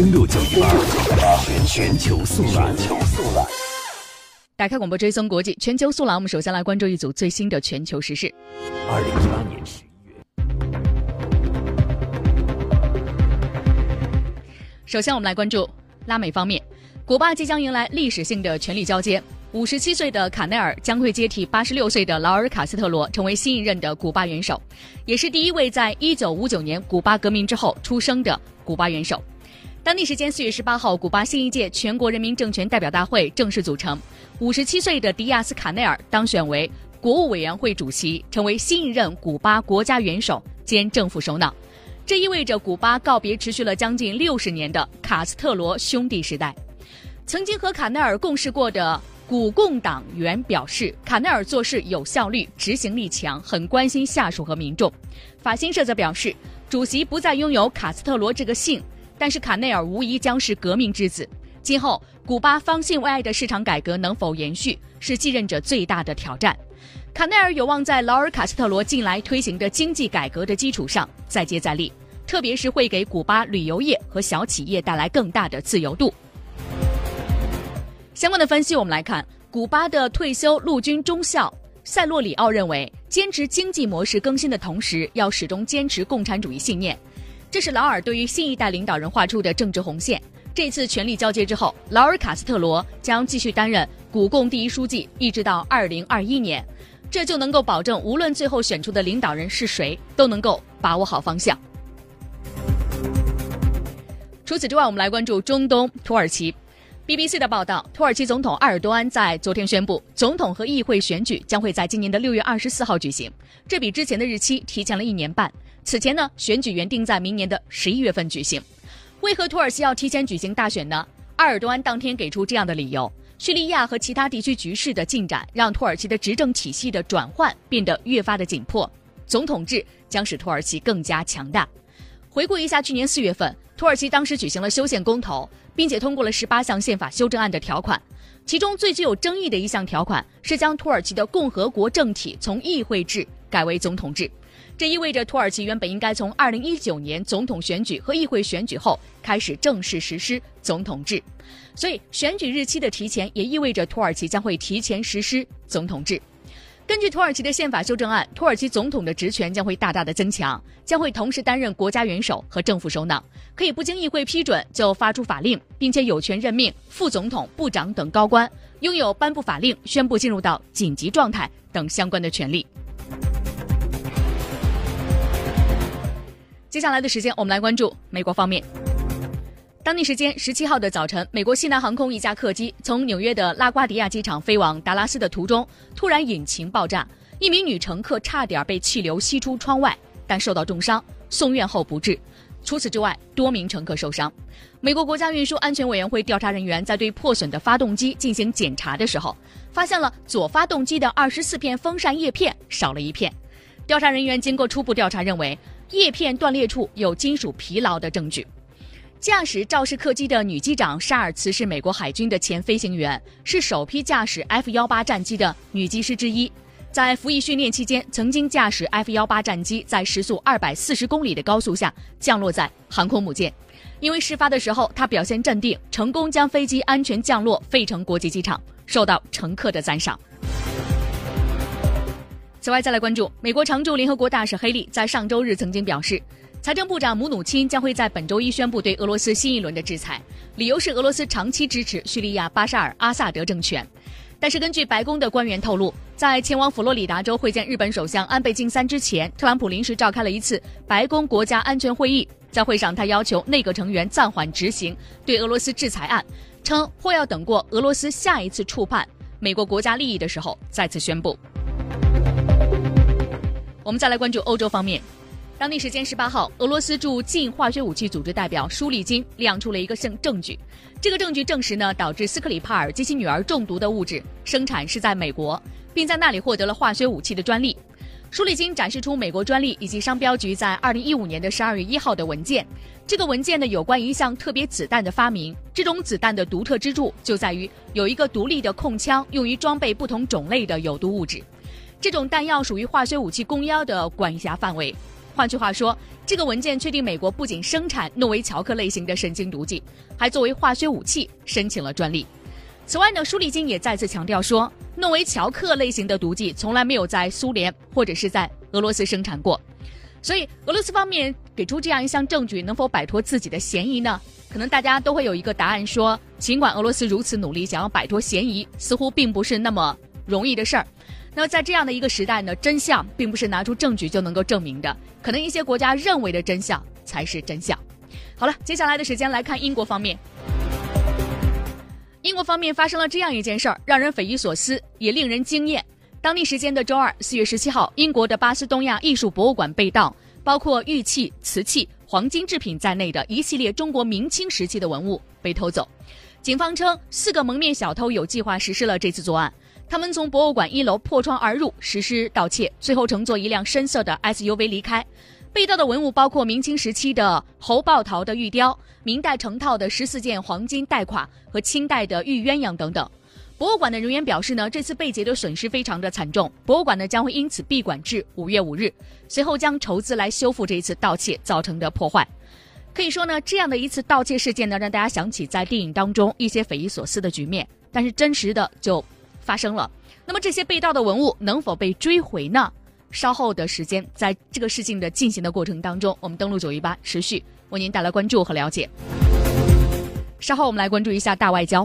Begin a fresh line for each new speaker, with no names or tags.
登录九一八全全球速览。
打开广播追踪国际全球速览，我们首先来关注一组最新的全球时事。
二零一八年十一月，
首先我们来关注拉美方面，古巴即将迎来历史性的权力交接。五十七岁的卡内尔将会接替八十六岁的劳尔·卡斯特罗，成为新一任的古巴元首，也是第一位在一九五九年古巴革命之后出生的古巴元首。当地时间四月十八号，古巴新一届全国人民政权代表大会正式组成，五十七岁的迪亚斯·卡内尔当选为国务委员会主席，成为新一任古巴国家元首兼政府首脑。这意味着古巴告别持续了将近六十年的卡斯特罗兄弟时代。曾经和卡内尔共事过的。古共党员表示，卡内尔做事有效率，执行力强，很关心下属和民众。法新社则表示，主席不再拥有卡斯特罗这个姓，但是卡内尔无疑将是革命之子。今后，古巴方兴未艾的市场改革能否延续，是继任者最大的挑战。卡内尔有望在劳尔·卡斯特罗近来推行的经济改革的基础上再接再厉，特别是会给古巴旅游业和小企业带来更大的自由度。相关的分析，我们来看，古巴的退休陆军中校塞洛里奥认为，坚持经济模式更新的同时，要始终坚持共产主义信念，这是劳尔对于新一代领导人画出的政治红线。这次权力交接之后，劳尔·卡斯特罗将继续担任古共第一书记，一直到二零二一年，这就能够保证，无论最后选出的领导人是谁，都能够把握好方向。除此之外，我们来关注中东土耳其。BBC 的报道，土耳其总统埃尔多安在昨天宣布，总统和议会选举将会在今年的六月二十四号举行，这比之前的日期提前了一年半。此前呢，选举原定在明年的十一月份举行。为何土耳其要提前举行大选呢？埃尔多安当天给出这样的理由：叙利亚和其他地区局势的进展，让土耳其的执政体系的转换变得越发的紧迫，总统制将使土耳其更加强大。回顾一下去年四月份，土耳其当时举行了修宪公投。并且通过了十八项宪法修正案的条款，其中最具有争议的一项条款是将土耳其的共和国政体从议会制改为总统制。这意味着土耳其原本应该从二零一九年总统选举和议会选举后开始正式实施总统制，所以选举日期的提前也意味着土耳其将会提前实施总统制。根据土耳其的宪法修正案，土耳其总统的职权将会大大的增强，将会同时担任国家元首和政府首脑，可以不经议会批准就发出法令，并且有权任命副总统、部长等高官，拥有颁布法令、宣布进入到紧急状态等相关的权利。接下来的时间，我们来关注美国方面。当地时间十七号的早晨，美国西南航空一架客机从纽约的拉瓜迪亚机场飞往达拉斯的途中，突然引擎爆炸，一名女乘客差点被气流吸出窗外，但受到重伤，送院后不治。除此之外，多名乘客受伤。美国国家运输安全委员会调查人员在对破损的发动机进行检查的时候，发现了左发动机的二十四片风扇叶片少了一片。调查人员经过初步调查，认为叶片断裂处有金属疲劳的证据。驾驶肇事客机的女机长沙尔茨是美国海军的前飞行员，是首批驾驶 F 幺八战机的女机师之一。在服役训练期间，曾经驾驶 F 幺八战机在时速二百四十公里的高速下降落在航空母舰。因为事发的时候她表现镇定，成功将飞机安全降落费城国际机场，受到乘客的赞赏。此外，再来关注美国常驻联合国大使黑利在上周日曾经表示。财政部长姆努钦将会在本周一宣布对俄罗斯新一轮的制裁，理由是俄罗斯长期支持叙利亚巴沙尔·阿萨德政权。但是，根据白宫的官员透露，在前往佛罗里达州会见日本首相安倍晋三之前，特朗普临时召开了一次白宫国家安全会议。在会上，他要求内阁成员暂缓执行对俄罗斯制裁案，称或要等过俄罗斯下一次触犯美国国家利益的时候再次宣布。我们再来关注欧洲方面。当地时间十八号，俄罗斯驻禁化学武器组织代表舒利金亮出了一个证证据，这个证据证实呢，导致斯克里帕尔及其女儿中毒的物质生产是在美国，并在那里获得了化学武器的专利。舒利金展示出美国专利以及商标局在二零一五年的十二月一号的文件，这个文件呢有关一项特别子弹的发明，这种子弹的独特之处就在于有一个独立的控枪，用于装备不同种类的有毒物质，这种弹药属于化学武器公约的管辖范围。换句话说，这个文件确定美国不仅生产诺维乔克类型的神经毒剂，还作为化学武器申请了专利。此外呢，舒立金也再次强调说，诺维乔克类型的毒剂从来没有在苏联或者是在俄罗斯生产过。所以，俄罗斯方面给出这样一项证据，能否摆脱自己的嫌疑呢？可能大家都会有一个答案，说尽管俄罗斯如此努力想要摆脱嫌疑，似乎并不是那么容易的事儿。那么在这样的一个时代呢，真相并不是拿出证据就能够证明的，可能一些国家认为的真相才是真相。好了，接下来的时间来看英国方面。英国方面发生了这样一件事儿，让人匪夷所思，也令人惊艳。当地时间的周二，四月十七号，英国的巴斯东亚艺术博物馆被盗，包括玉器、瓷器、黄金制品在内的一系列中国明清时期的文物被偷走。警方称，四个蒙面小偷有计划实施了这次作案。他们从博物馆一楼破窗而入，实施盗窃，最后乘坐一辆深色的 SUV 离开。被盗的文物包括明清时期的侯抱桃的玉雕、明代成套的十四件黄金带垮和清代的玉鸳鸯等等。博物馆的人员表示呢，这次被劫的损失非常的惨重，博物馆呢将会因此闭馆至五月五日，随后将筹资来修复这一次盗窃造成的破坏。可以说呢，这样的一次盗窃事件呢，让大家想起在电影当中一些匪夷所思的局面，但是真实的就发生了。那么这些被盗的文物能否被追回呢？稍后的时间，在这个事情的进行的过程当中，我们登录九一八，持续为您带来关注和了解。稍后我们来关注一下大外交。